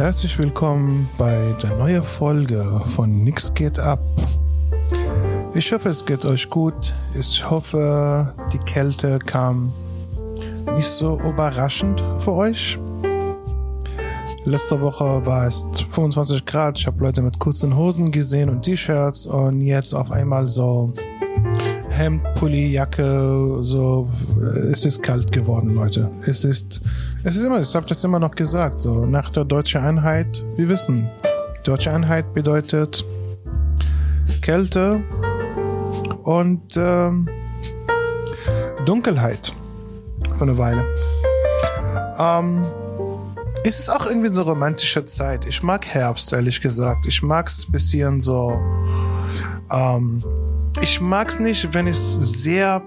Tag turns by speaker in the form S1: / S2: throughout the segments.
S1: Herzlich willkommen bei der neuen Folge von Nix geht ab. Ich hoffe, es geht euch gut. Ich hoffe, die Kälte kam nicht so überraschend für euch. Letzte Woche war es 25 Grad. Ich habe Leute mit kurzen Hosen gesehen und T-Shirts und jetzt auf einmal so Hemd, Pulli, Jacke, so. Es ist kalt geworden, Leute. Es ist, es ist immer, ich habe das immer noch gesagt, so nach der deutschen Einheit. Wir wissen, deutsche Einheit bedeutet Kälte und ähm, Dunkelheit für eine Weile. Ähm, es ist auch irgendwie so eine romantische Zeit. Ich mag Herbst, ehrlich gesagt. Ich mag es ein bisschen so. Ähm, ich mag es nicht, wenn es sehr.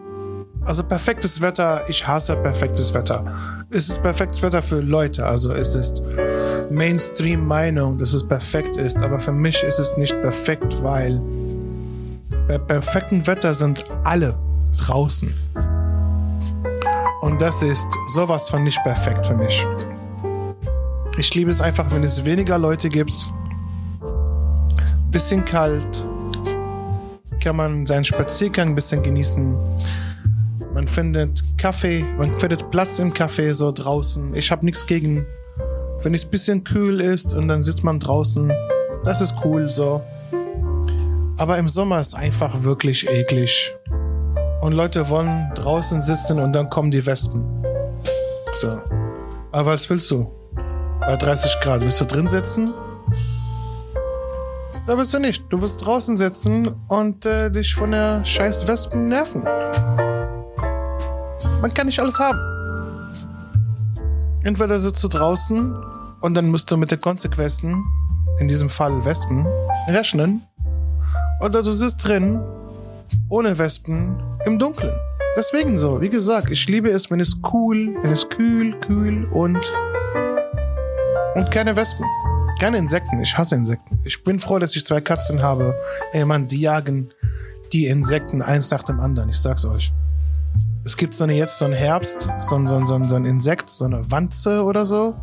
S1: Also perfektes Wetter, ich hasse perfektes Wetter. Es ist perfektes Wetter für Leute, also es ist Mainstream-Meinung, dass es perfekt ist, aber für mich ist es nicht perfekt, weil bei perfektem Wetter sind alle draußen. Und das ist sowas von nicht perfekt für mich. Ich liebe es einfach, wenn es weniger Leute gibt. Bisschen kalt. Kann man seinen Spaziergang ein bisschen genießen. Man findet Kaffee, man findet Platz im Café so draußen. Ich habe nichts gegen, wenn es ein bisschen kühl ist und dann sitzt man draußen. Das ist cool so. Aber im Sommer ist einfach wirklich eklig. Und Leute wollen draußen sitzen und dann kommen die Wespen. So. Aber was willst du? Bei 30 Grad. Willst du drin sitzen? Da bist du nicht. Du wirst draußen sitzen und äh, dich von der scheiß Wespen nerven. Man kann nicht alles haben. Entweder sitzt du draußen und dann musst du mit den Konsequenzen, in diesem Fall Wespen, rechnen. Oder du sitzt drin, ohne Wespen, im Dunkeln. Deswegen so, wie gesagt, ich liebe es, wenn es cool, wenn es kühl, kühl und und keine Wespen. Keine Insekten. Ich hasse Insekten. Ich bin froh, dass ich zwei Katzen habe. Ey, Mann, die jagen die Insekten eins nach dem anderen. Ich sag's euch. Es gibt so eine jetzt so ein Herbst, so ein, so ein, so ein, so ein Insekt, so eine Wanze oder so.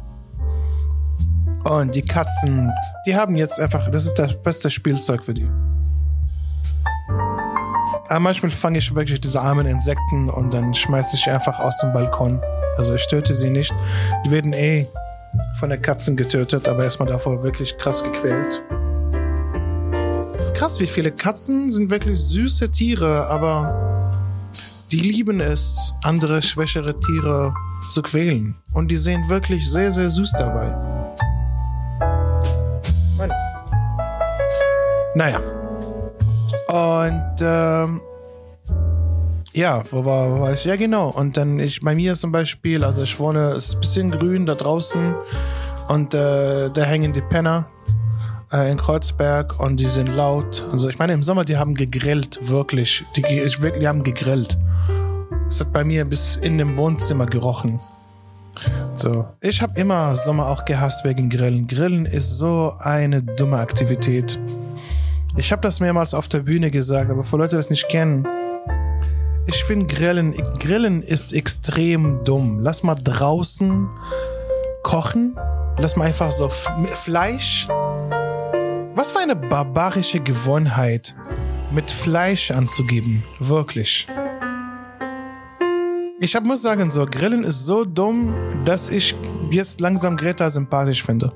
S1: Und die Katzen, die haben jetzt einfach, das ist das beste Spielzeug für die. Aber manchmal fange ich wirklich diese armen Insekten und dann schmeiße ich einfach aus dem Balkon. Also ich töte sie nicht. Die werden eh von der Katzen getötet, aber erstmal davor wirklich krass gequält. Das ist krass, wie viele Katzen sind wirklich süße Tiere, aber die lieben es, andere schwächere Tiere zu quälen. Und die sehen wirklich sehr, sehr süß dabei. Mann. Naja. Und ähm, ja, wo war, wo war ich? Ja, genau. Und dann ich bei mir zum Beispiel, also ich wohne, ist ein bisschen grün da draußen und äh, da hängen die Penner in Kreuzberg und die sind laut. Also ich meine, im Sommer, die haben gegrillt, wirklich. Die, die haben gegrillt. Es hat bei mir bis in dem Wohnzimmer gerochen. So, ich habe immer Sommer auch gehasst wegen Grillen. Grillen ist so eine dumme Aktivität. Ich habe das mehrmals auf der Bühne gesagt, aber für Leute, die das nicht kennen, ich finde Grillen, Grillen ist extrem dumm. Lass mal draußen kochen. Lass mal einfach so Fleisch. Was für eine barbarische Gewohnheit, mit Fleisch anzugeben. Wirklich. Ich hab, muss sagen, so, Grillen ist so dumm, dass ich jetzt langsam Greta sympathisch finde.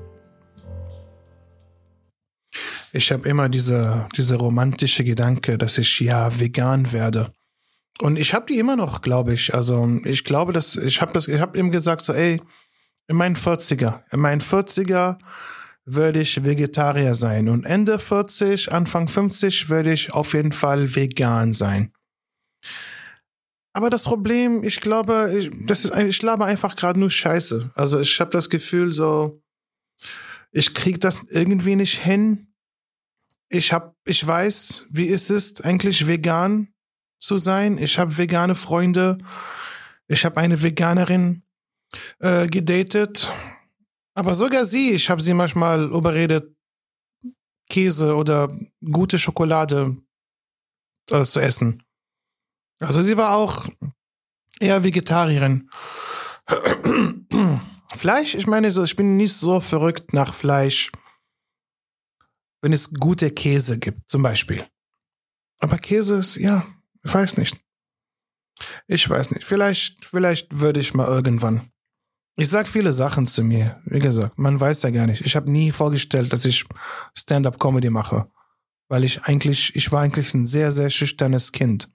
S1: Ich habe immer diese, diese romantische Gedanke, dass ich ja vegan werde. Und ich habe die immer noch, glaube ich. Also ich glaube, dass ich habe das, ich habe ihm gesagt so, ey, in meinen 40er, in meinen 40er würde ich Vegetarier sein und Ende 40, Anfang 50 würde ich auf jeden Fall vegan sein. Aber das Problem, ich glaube, ich, das ist, ich laber einfach gerade nur Scheiße. Also ich habe das Gefühl so, ich krieg das irgendwie nicht hin. Ich hab, ich weiß, wie es ist, eigentlich vegan zu sein. Ich habe vegane Freunde. Ich habe eine Veganerin äh, gedatet. Aber sogar sie, ich habe sie manchmal überredet, Käse oder gute Schokolade äh, zu essen. Also sie war auch eher Vegetarierin. Fleisch, ich meine ich bin nicht so verrückt nach Fleisch, wenn es gute Käse gibt, zum Beispiel. Aber Käse ist, ja, ich weiß nicht. Ich weiß nicht. Vielleicht, vielleicht würde ich mal irgendwann. Ich sag viele Sachen zu mir. Wie gesagt, man weiß ja gar nicht. Ich habe nie vorgestellt, dass ich Stand-up-Comedy mache, weil ich eigentlich, ich war eigentlich ein sehr, sehr schüchternes Kind.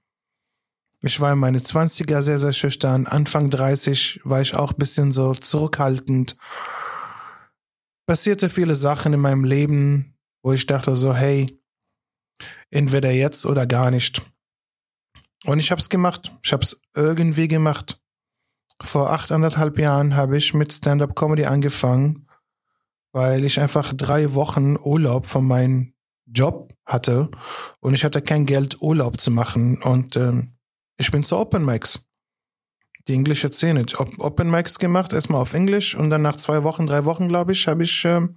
S1: Ich war in meine 20er sehr, sehr schüchtern. Anfang 30 war ich auch bisschen so zurückhaltend. Passierte viele Sachen in meinem Leben, wo ich dachte so, hey, entweder jetzt oder gar nicht. Und ich habe es gemacht. Ich habe es irgendwie gemacht. Vor acht, anderthalb Jahren habe ich mit Stand-up-Comedy angefangen, weil ich einfach drei Wochen Urlaub von meinem Job hatte und ich hatte kein Geld, Urlaub zu machen. Und ähm, ich bin zu Open Mics. Die englische Szene. Open Mics gemacht, erstmal auf Englisch und dann nach zwei Wochen, drei Wochen, glaube ich, habe ich ähm,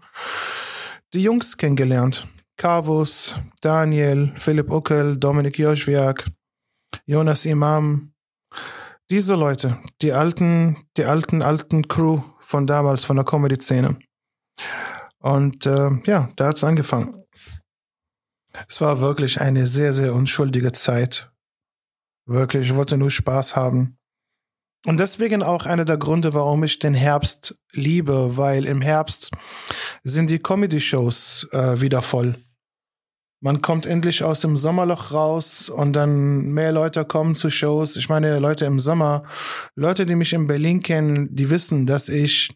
S1: die Jungs kennengelernt. Carvus, Daniel, Philipp Uckel, Dominik Joschwiak, Jonas Imam. Diese Leute, die alten, die alten, alten Crew von damals, von der Comedy-Szene. Und äh, ja, da hat's angefangen. Es war wirklich eine sehr, sehr unschuldige Zeit. Wirklich, ich wollte nur Spaß haben. Und deswegen auch einer der Gründe, warum ich den Herbst liebe, weil im Herbst sind die Comedy-Shows äh, wieder voll. Man kommt endlich aus dem Sommerloch raus und dann mehr Leute kommen zu Shows. Ich meine, Leute im Sommer, Leute, die mich in Berlin kennen, die wissen, dass ich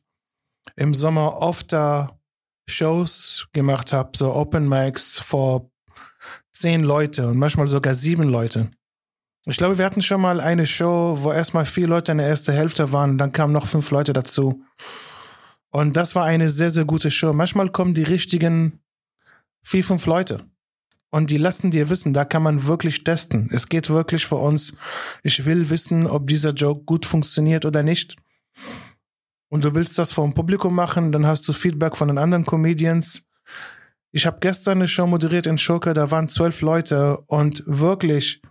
S1: im Sommer oft da Shows gemacht habe, so Open Mics vor zehn Leute und manchmal sogar sieben Leute. Ich glaube, wir hatten schon mal eine Show, wo erstmal vier Leute in der ersten Hälfte waren dann kamen noch fünf Leute dazu. Und das war eine sehr, sehr gute Show. Manchmal kommen die richtigen vier, fünf Leute. Und die lassen dir wissen, da kann man wirklich testen. Es geht wirklich für uns. Ich will wissen, ob dieser Joke gut funktioniert oder nicht. Und du willst das vor dem Publikum machen, dann hast du Feedback von den anderen Comedians. Ich habe gestern eine Show moderiert in Schurke, da waren zwölf Leute und wirklich,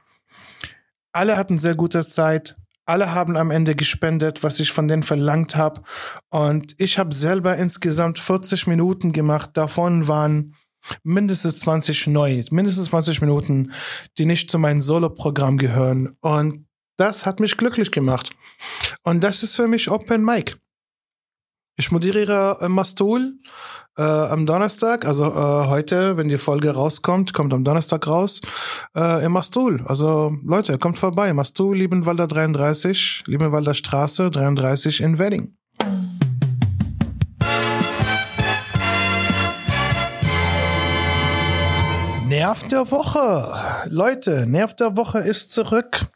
S1: alle hatten sehr gute Zeit. Alle haben am Ende gespendet, was ich von denen verlangt habe. Und ich habe selber insgesamt 40 Minuten gemacht. Davon waren mindestens 20 neu, mindestens 20 Minuten, die nicht zu meinem Solo-Programm gehören. Und das hat mich glücklich gemacht. Und das ist für mich Open Mic. Ich moderiere äh, Mastul äh, am Donnerstag, also äh, heute, wenn die Folge rauskommt, kommt am Donnerstag raus, äh, im Mastul. Also Leute, kommt vorbei. Mastul, Liebenwalder 33, Liebenwalder Straße 33 in Wedding. Nerv der Woche. Leute, Nerv der Woche ist zurück.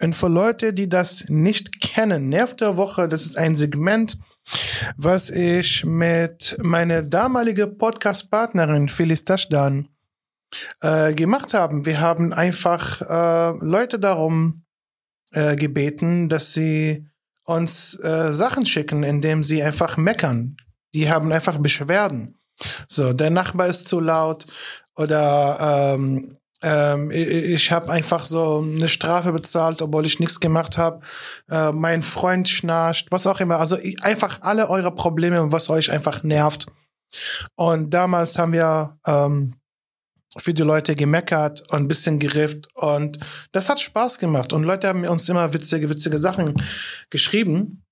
S1: Und für Leute, die das nicht kennen, Nerv der Woche, das ist ein Segment, was ich mit meiner damaligen Podcast-Partnerin Phyllis Taschdan äh, gemacht haben. Wir haben einfach äh, Leute darum äh, gebeten, dass sie uns äh, Sachen schicken, indem sie einfach meckern. Die haben einfach Beschwerden. So, der Nachbar ist zu laut oder ähm, ähm, ich, habe einfach so eine Strafe bezahlt, obwohl ich nichts gemacht habe. Äh, mein Freund schnarcht, was auch immer. Also ich, einfach alle eure Probleme, was euch einfach nervt. Und damals haben wir ähm, für die Leute gemeckert und ein bisschen gerifft und das hat Spaß gemacht und Leute haben uns immer witzige, witzige Sachen geschrieben.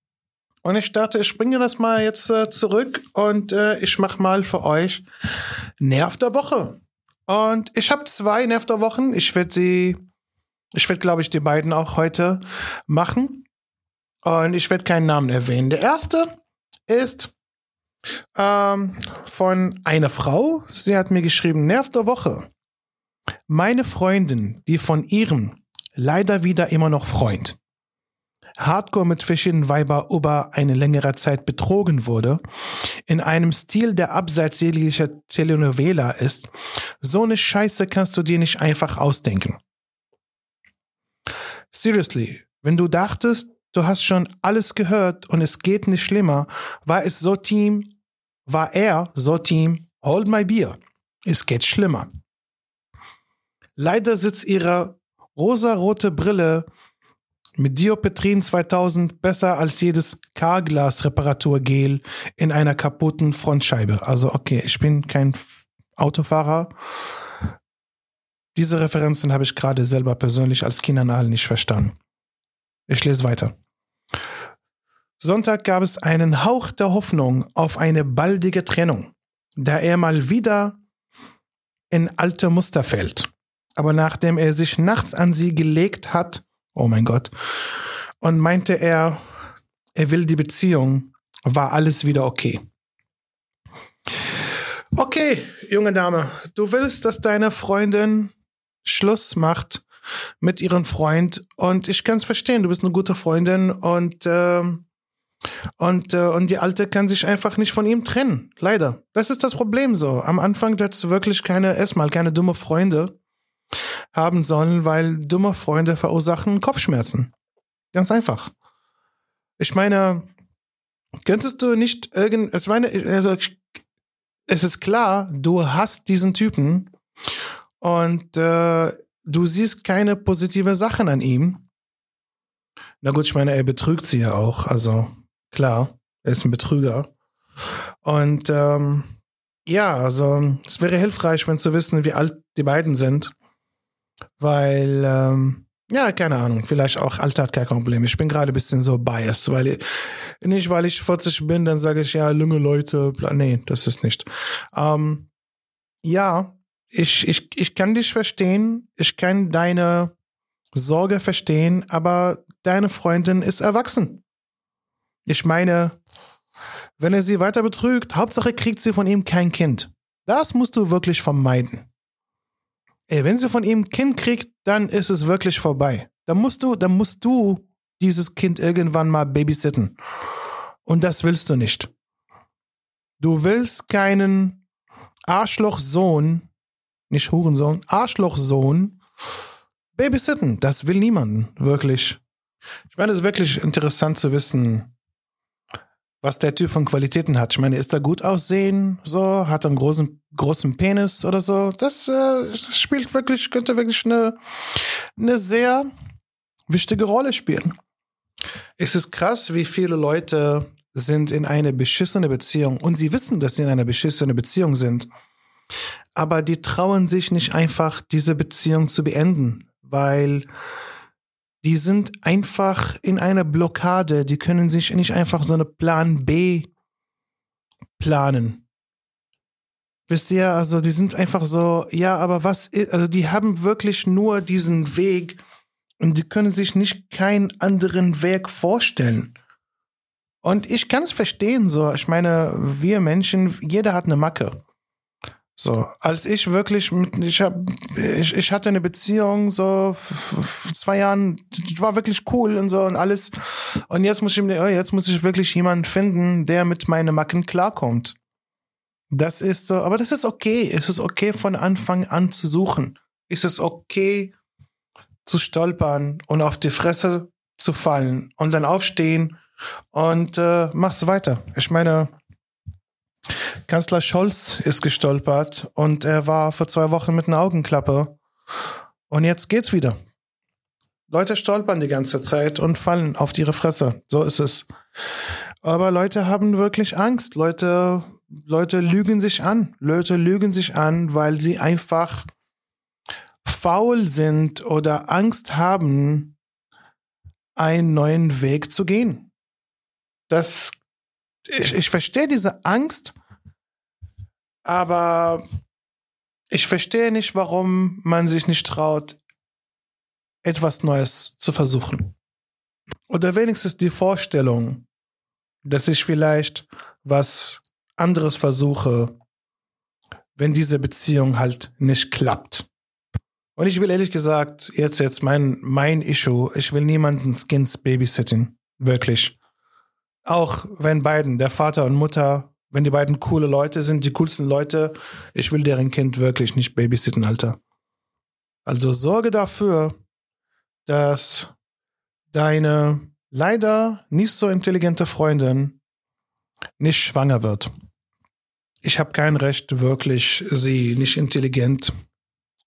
S1: Und ich dachte, ich bringe das mal jetzt äh, zurück und äh, ich mach mal für euch Nerv der Woche. Und ich habe zwei Nerv der Wochen. Ich werde sie, ich werde, glaube ich, die beiden auch heute machen. Und ich werde keinen Namen erwähnen. Der erste ist ähm, von einer Frau. Sie hat mir geschrieben, Nerv der Woche. Meine Freundin, die von ihrem leider wieder immer noch Freund Hardcore mit verschiedenen Weiber über eine längere Zeit betrogen wurde, in einem Stil, der abseits jeglicher Telenovela ist, so eine Scheiße kannst du dir nicht einfach ausdenken. Seriously, wenn du dachtest, du hast schon alles gehört und es geht nicht schlimmer, war es so Team, war er so Team, hold my beer. Es geht schlimmer. Leider sitzt ihre rosarote Brille mit Dioptrien 2000 besser als jedes Carglass-Reparaturgel in einer kaputten Frontscheibe. Also okay, ich bin kein Autofahrer. Diese Referenzen habe ich gerade selber persönlich als Kinanal nicht verstanden. Ich lese weiter. Sonntag gab es einen Hauch der Hoffnung auf eine baldige Trennung, da er mal wieder in alte Muster fällt. Aber nachdem er sich nachts an sie gelegt hat, oh mein Gott, und meinte er, er will die Beziehung, war alles wieder okay. Okay, junge Dame, du willst, dass deine Freundin Schluss macht mit ihrem Freund und ich kann es verstehen, du bist eine gute Freundin und äh, und äh, und die alte kann sich einfach nicht von ihm trennen, leider. Das ist das Problem so. Am Anfang du wirklich keine erstmal keine dumme Freunde haben sollen, weil dumme Freunde verursachen Kopfschmerzen. Ganz einfach. Ich meine, könntest du nicht irgend, es meine, also es ist klar, du hast diesen Typen und äh, du siehst keine positive Sachen an ihm. Na gut, ich meine, er betrügt sie ja auch, also klar, er ist ein Betrüger. Und ähm, ja, also es wäre hilfreich, wenn zu wissen, wie alt die beiden sind, weil ähm, ja, keine Ahnung. Vielleicht auch Alter hat kein Problem. Ich bin gerade ein bisschen so biased, weil ich, nicht, weil ich 40 bin, dann sage ich ja, junge Leute. Nee, das ist nicht. Ähm, ja, ich, ich, ich kann dich verstehen. Ich kann deine Sorge verstehen, aber deine Freundin ist erwachsen. Ich meine, wenn er sie weiter betrügt, Hauptsache kriegt sie von ihm kein Kind. Das musst du wirklich vermeiden. Ey, wenn sie von ihm ein Kind kriegt, dann ist es wirklich vorbei. Dann musst du, dann musst du dieses Kind irgendwann mal babysitten. Und das willst du nicht. Du willst keinen Arschlochsohn, nicht Hurensohn, Arschlochsohn babysitten. Das will niemand, wirklich. Ich meine, es ist wirklich interessant zu wissen, was der Typ von Qualitäten hat. Ich meine, ist er gut aussehen, so, hat er einen großen, großen Penis oder so. Das, äh, spielt wirklich, könnte wirklich eine, eine sehr wichtige Rolle spielen. Es ist krass, wie viele Leute sind in eine beschissene Beziehung und sie wissen, dass sie in einer beschissene Beziehung sind. Aber die trauen sich nicht einfach, diese Beziehung zu beenden, weil die sind einfach in einer Blockade. Die können sich nicht einfach so eine Plan B planen. Wisst ihr, also die sind einfach so, ja, aber was ist, also die haben wirklich nur diesen Weg und die können sich nicht keinen anderen Weg vorstellen. Und ich kann es verstehen, so. Ich meine, wir Menschen, jeder hat eine Macke. So, als ich wirklich mit, ich hab, ich, ich hatte eine Beziehung so zwei Jahren, war wirklich cool und so und alles. Und jetzt muss ich mir, jetzt muss ich wirklich jemanden finden, der mit meinen Macken klarkommt. Das ist so, aber das ist okay. Es ist okay von Anfang an zu suchen. Es ist okay zu stolpern und auf die Fresse zu fallen und dann aufstehen und äh, mach's weiter. Ich meine, Kanzler Scholz ist gestolpert und er war vor zwei Wochen mit einer Augenklappe. Und jetzt geht's wieder. Leute stolpern die ganze Zeit und fallen auf ihre Fresse. So ist es. Aber Leute haben wirklich Angst. Leute, Leute lügen sich an. Leute lügen sich an, weil sie einfach faul sind oder Angst haben, einen neuen Weg zu gehen. Das ich, ich verstehe diese Angst, aber ich verstehe nicht, warum man sich nicht traut, etwas Neues zu versuchen. Oder wenigstens die Vorstellung, dass ich vielleicht was anderes versuche, wenn diese Beziehung halt nicht klappt. Und ich will ehrlich gesagt, jetzt, jetzt mein, mein Issue, ich will niemanden Skins babysitten. Wirklich. Auch wenn beiden, der Vater und Mutter, wenn die beiden coole Leute sind, die coolsten Leute, ich will deren Kind wirklich nicht babysitten, Alter. Also sorge dafür, dass deine leider nicht so intelligente Freundin nicht schwanger wird. Ich habe kein Recht, wirklich sie nicht intelligent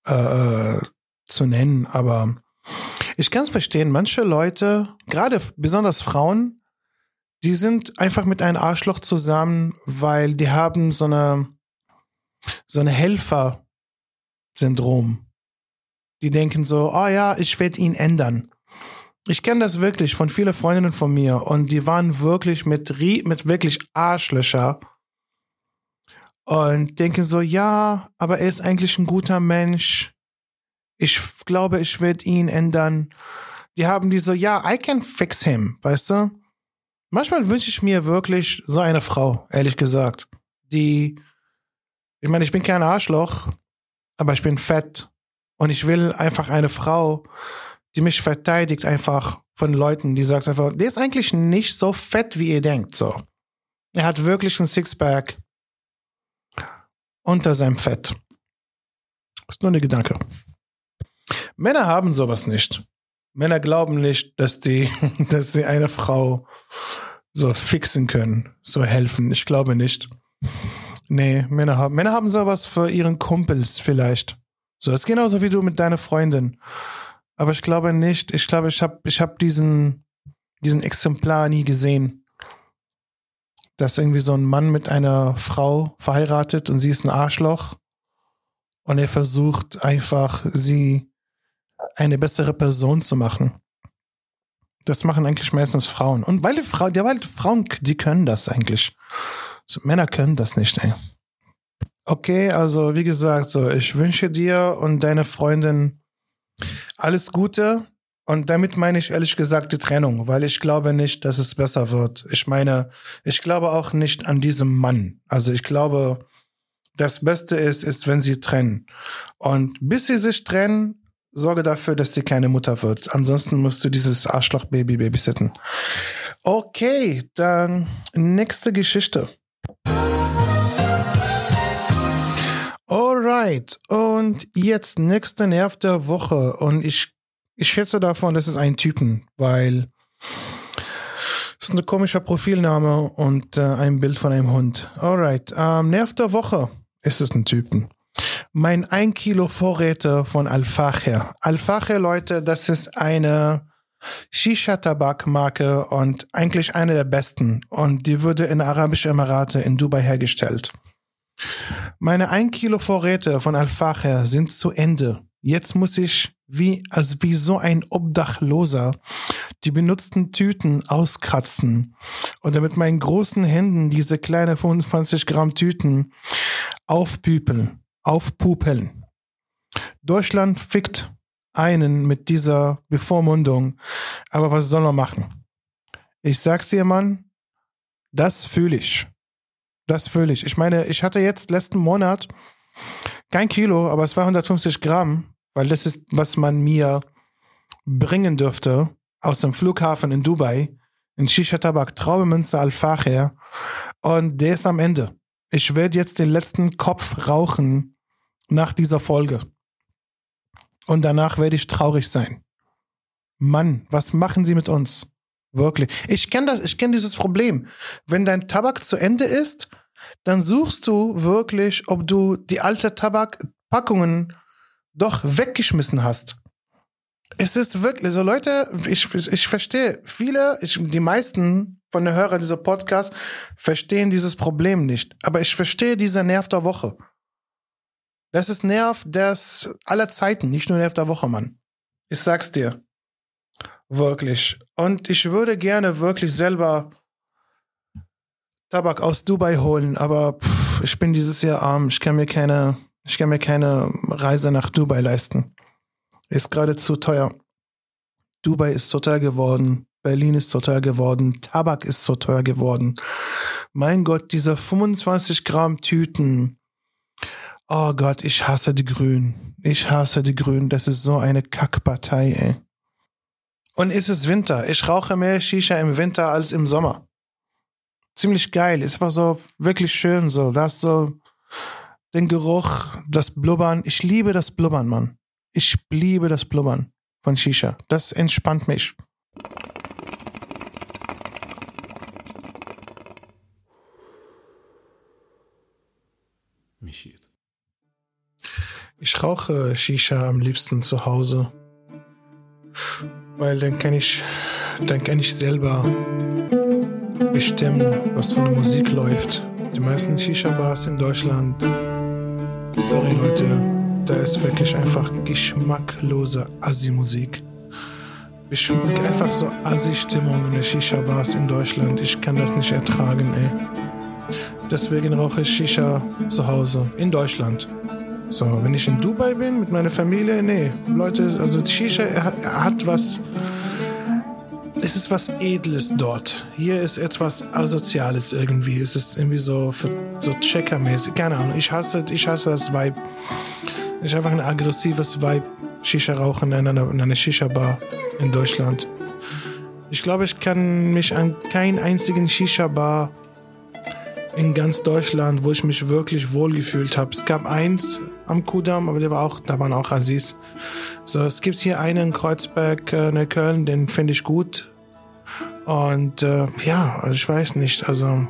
S1: äh, zu nennen, aber ich kann es verstehen. Manche Leute, gerade besonders Frauen, die sind einfach mit einem Arschloch zusammen, weil die haben so eine, so eine Helfer-Syndrom. Die denken so, oh ja, ich werde ihn ändern. Ich kenne das wirklich von vielen Freundinnen von mir und die waren wirklich mit, mit wirklich Arschlöcher und denken so, ja, aber er ist eigentlich ein guter Mensch. Ich glaube, ich werde ihn ändern. Die haben die so, ja, I can fix him, weißt du? Manchmal wünsche ich mir wirklich so eine Frau, ehrlich gesagt, die, ich meine, ich bin kein Arschloch, aber ich bin fett und ich will einfach eine Frau, die mich verteidigt einfach von Leuten, die sagt einfach, der ist eigentlich nicht so fett, wie ihr denkt, so. Er hat wirklich ein Sixpack unter seinem Fett. Ist nur ein Gedanke. Männer haben sowas nicht. Männer glauben nicht, dass die, dass sie eine Frau so fixen können, so helfen. Ich glaube nicht. Nee, Männer haben, Männer haben sowas für ihren Kumpels vielleicht. So, das ist genauso wie du mit deiner Freundin. Aber ich glaube nicht. Ich glaube, ich habe ich hab diesen, diesen Exemplar nie gesehen. Dass irgendwie so ein Mann mit einer Frau verheiratet und sie ist ein Arschloch. Und er versucht einfach, sie eine bessere Person zu machen. Das machen eigentlich meistens Frauen. Und weil die, Frau, ja, weil Frauen, die können das eigentlich. So, Männer können das nicht, ey. Okay, also wie gesagt, so ich wünsche dir und deine Freundin alles Gute. Und damit meine ich ehrlich gesagt die Trennung, weil ich glaube nicht, dass es besser wird. Ich meine, ich glaube auch nicht an diesem Mann. Also ich glaube, das Beste ist, ist, wenn sie trennen. Und bis sie sich trennen, sorge dafür, dass sie keine Mutter wird. Ansonsten musst du dieses Arschloch-Baby babysitten. Okay, dann nächste Geschichte. Alright, und jetzt nächster Nerv der Woche. Und ich, ich schätze davon, das ist ein Typen, weil es ist ein komischer Profilname und äh, ein Bild von einem Hund. Alright, ähm, Nerv der Woche ist es ein Typen. Mein 1 Kilo Vorräte von Alfacher. Alfacher, Leute, das ist eine Shisha-Tabak-Marke und eigentlich eine der besten. Und die wurde in Arabische Emirate in Dubai hergestellt. Meine 1 Kilo Vorräte von Alfacher sind zu Ende. Jetzt muss ich wie, also wie so ein Obdachloser die benutzten Tüten auskratzen oder mit meinen großen Händen diese kleine 25 Gramm Tüten aufpüpeln, aufpupeln. Deutschland fickt einen mit dieser Bevormundung, aber was soll er machen? Ich sag's dir, Mann, das fühle ich. Das fühle ich. Ich meine, ich hatte jetzt letzten Monat kein Kilo, aber es war 150 Gramm, weil das ist, was man mir bringen dürfte aus dem Flughafen in Dubai. In Shisha Tabak, Traumemünze Al-Facher. Und der ist am Ende. Ich werde jetzt den letzten Kopf rauchen nach dieser Folge. Und danach werde ich traurig sein. Mann, was machen Sie mit uns? Wirklich. Ich kenne das, ich kenne dieses Problem. Wenn dein Tabak zu Ende ist, dann suchst du wirklich, ob du die alte Tabakpackungen doch weggeschmissen hast. Es ist wirklich, so Leute, ich, ich, verstehe, viele, ich, die meisten von den Hörern dieser Podcast verstehen dieses Problem nicht. Aber ich verstehe dieser Nerv der Woche. Das ist Nerv des aller Zeiten, nicht nur Nerv der Woche, Mann. Ich sag's dir. Wirklich. Und ich würde gerne wirklich selber Tabak aus Dubai holen, aber pff, ich bin dieses Jahr arm. Ich kann mir keine, ich kann mir keine Reise nach Dubai leisten. Ist gerade zu teuer. Dubai ist zu teuer geworden. Berlin ist zu teuer geworden. Tabak ist zu teuer geworden. Mein Gott, diese 25 Gramm Tüten. Oh Gott, ich hasse die Grünen. Ich hasse die Grünen. Das ist so eine Kackpartei, ey. Und es ist Winter. Ich rauche mehr Shisha im Winter als im Sommer ziemlich geil. Es war so wirklich schön so. Da hast du den Geruch, das Blubbern. Ich liebe das Blubbern, Mann. Ich liebe das Blubbern von Shisha. Das entspannt mich. Ich rauche Shisha am liebsten zu Hause, weil dann kann ich, dann kann ich selber bestimmen, was für eine Musik läuft. Die meisten Shisha-Bars in Deutschland, sorry Leute, da ist wirklich einfach geschmacklose Assi-Musik. Einfach so Assi-Stimmung in den Shisha-Bars in Deutschland. Ich kann das nicht ertragen, ey. Deswegen rauche ich Shisha zu Hause in Deutschland. So, wenn ich in Dubai bin mit meiner Familie, nee. Leute, also Shisha hat was. Es ist was Edles dort. Hier ist etwas Asoziales irgendwie. Es ist irgendwie so, so Checkermäßig. Keine Ahnung. Ich hasse, ich hasse das Vibe. Ich habe einfach ein aggressives Vibe. Shisha rauchen in einer, in einer Shisha-Bar in Deutschland. Ich glaube, ich kann mich an keinen einzigen Shisha-Bar in ganz Deutschland, wo ich mich wirklich wohlgefühlt habe. Es gab eins am Kudamm, aber der war auch, da waren auch Aziz. So, es gibt hier einen in Kreuzberg, äh, in Köln, den finde ich gut. Und äh, ja, also ich weiß nicht, also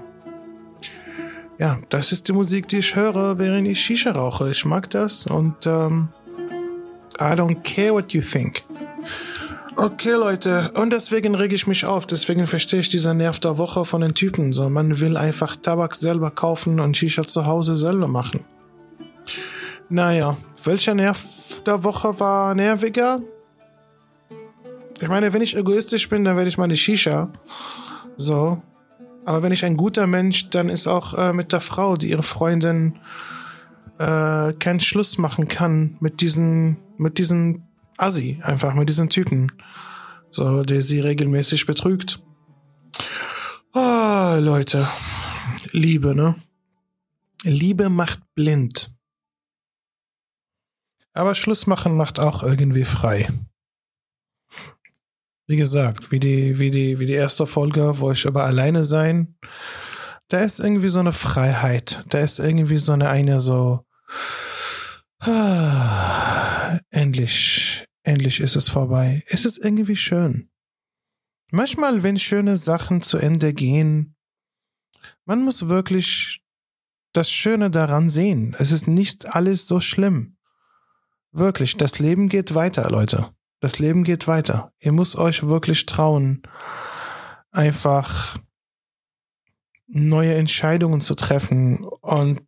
S1: ja, das ist die Musik, die ich höre, während ich Shisha rauche. Ich mag das und ähm, I don't care what you think. Okay, Leute. Und deswegen reg ich mich auf. Deswegen verstehe ich dieser Nerv der Woche von den Typen. So, man will einfach Tabak selber kaufen und Shisha zu Hause selber machen. Naja, welcher Nerv der Woche war nerviger? Ich meine, wenn ich egoistisch bin, dann werde ich meine Shisha. So. Aber wenn ich ein guter Mensch, dann ist auch äh, mit der Frau, die ihre Freundin äh, keinen Schluss machen kann mit diesen, mit diesen Assi, einfach mit diesen Typen. So, der sie regelmäßig betrügt. Oh, Leute. Liebe, ne? Liebe macht blind. Aber Schluss machen macht auch irgendwie frei. Wie gesagt, wie die, wie die, wie die erste Folge, wo ich über alleine sein, da ist irgendwie so eine Freiheit. Da ist irgendwie so eine, eine so, ah, endlich, endlich ist es vorbei. Es ist irgendwie schön. Manchmal, wenn schöne Sachen zu Ende gehen, man muss wirklich das Schöne daran sehen. Es ist nicht alles so schlimm. Wirklich, das Leben geht weiter, Leute. Das Leben geht weiter. Ihr müsst euch wirklich trauen, einfach neue Entscheidungen zu treffen und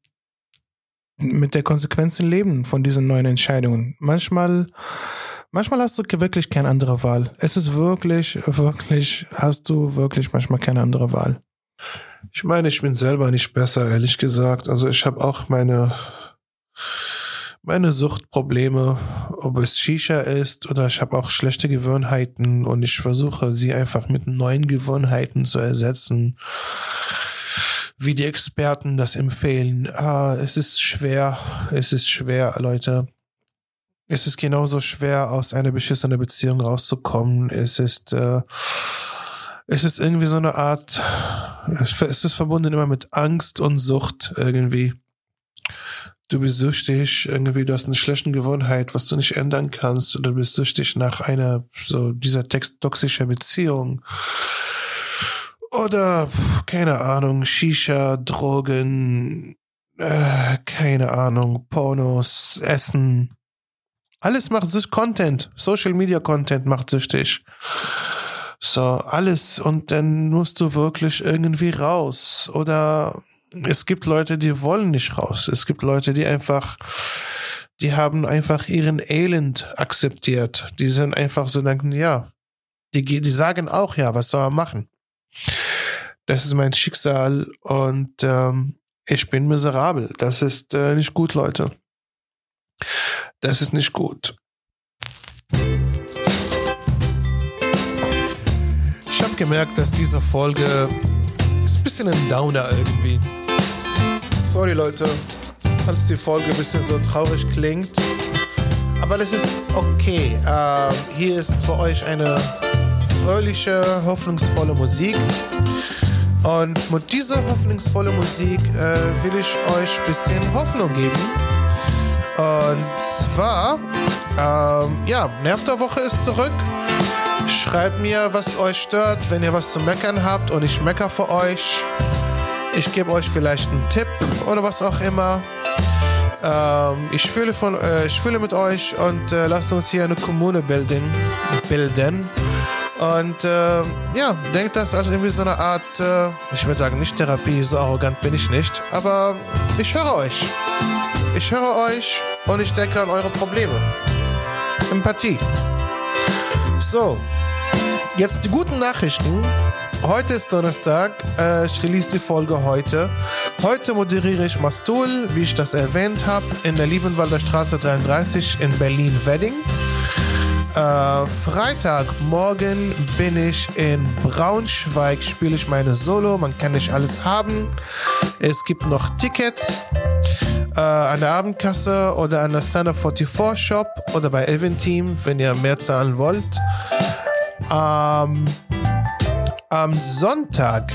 S1: mit der Konsequenzen leben von diesen neuen Entscheidungen. Manchmal Manchmal hast du wirklich keine andere Wahl. Es ist wirklich, wirklich, hast du wirklich manchmal keine andere Wahl.
S2: Ich meine, ich bin selber nicht besser, ehrlich gesagt. Also ich habe auch meine meine Suchtprobleme, ob es Shisha ist oder ich habe auch schlechte Gewohnheiten und ich versuche sie einfach mit neuen Gewohnheiten zu ersetzen, wie die Experten das empfehlen. Ah, es ist schwer, es ist schwer, Leute. Es ist genauso schwer, aus einer beschissenen Beziehung rauszukommen. Es ist, äh, es ist irgendwie so eine Art, es ist verbunden immer mit Angst und Sucht irgendwie. Du bist süchtig, irgendwie, du hast eine schlechte Gewohnheit, was du nicht ändern kannst, oder du bist süchtig nach einer, so, dieser Text toxischer Beziehung. Oder, keine Ahnung, Shisha, Drogen, äh, keine Ahnung, Pornos, Essen, alles macht sich Content. Social Media Content macht süchtig. So, alles. Und dann musst du wirklich irgendwie raus. Oder es gibt Leute, die wollen nicht raus. Es gibt Leute, die einfach, die haben einfach ihren Elend akzeptiert. Die sind einfach so denken, ja. Die, die sagen auch, ja, was soll man machen? Das ist mein Schicksal und ähm, ich bin miserabel. Das ist äh, nicht gut, Leute. Das ist nicht gut. Ich habe gemerkt, dass diese Folge bisschen ein Downer irgendwie. Sorry Leute, falls die Folge ein bisschen so traurig klingt. Aber das ist okay. Uh, hier ist für euch eine fröhliche, hoffnungsvolle Musik. Und mit dieser hoffnungsvollen Musik äh, will ich euch ein bisschen Hoffnung geben und zwar, ähm, ja, Nerv der Woche ist zurück. Schreibt mir, was euch stört, wenn ihr was zu meckern habt und ich mecker für euch. Ich gebe euch vielleicht einen Tipp oder was auch immer. Ähm, ich, fühle von, äh, ich fühle mit euch und äh, lasst uns hier eine Kommune bilden. bilden. Und äh, ja, denkt das als irgendwie so eine Art, äh, ich würde sagen, nicht Therapie, so arrogant bin ich nicht, aber ich höre euch. Ich höre euch und ich denke an eure Probleme. Empathie. So, jetzt die guten Nachrichten. Heute ist Donnerstag. Äh, ich release die Folge heute. Heute moderiere ich Mastul, wie ich das erwähnt habe, in der Liebenwalder Straße 33 in Berlin-Wedding. Äh, Freitagmorgen bin ich in Braunschweig, spiele ich meine Solo. Man kann nicht alles haben. Es gibt noch Tickets äh, an der Abendkasse oder an der Stand-Up 44 Shop oder bei Elvin Team, wenn ihr mehr zahlen wollt. Ähm, am Sonntag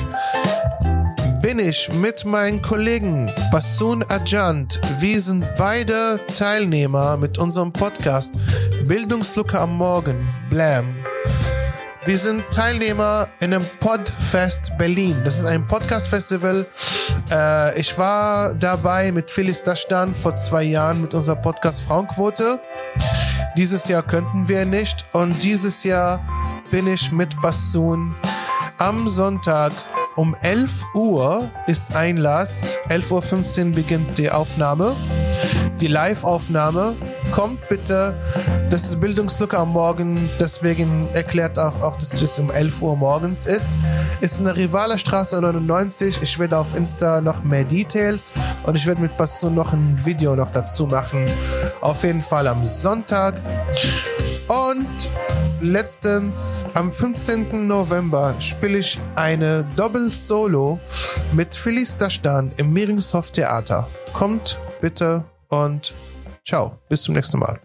S2: bin ich mit meinen Kollegen Basun Ajant. Wir sind beide Teilnehmer mit unserem Podcast Bildungslücke am Morgen, Blam. Wir sind Teilnehmer in einem Podfest Berlin. Das ist ein Podcast-Festival. Äh, ich war dabei mit Phyllis Dashdan vor zwei Jahren mit unserer Podcast Frauenquote. Dieses Jahr könnten wir nicht. Und dieses Jahr bin ich mit Bassoon am Sonntag um 11 Uhr ist Einlass. 11.15 Uhr beginnt die Aufnahme. Die Live-Aufnahme. Kommt bitte. Das ist Bildungslücke am Morgen. Deswegen erklärt auch, auch dass es um 11 Uhr morgens ist. Ist in der Rivaler Straße 99. Ich werde auf Insta noch mehr Details und ich werde mit Basson noch ein Video noch dazu machen. Auf jeden Fall am Sonntag. Und letztens am 15. November spiele ich eine Doppel-Solo mit Phyllis Dashdan im Mehringshof Theater. Kommt bitte und ciao. Bis zum nächsten Mal.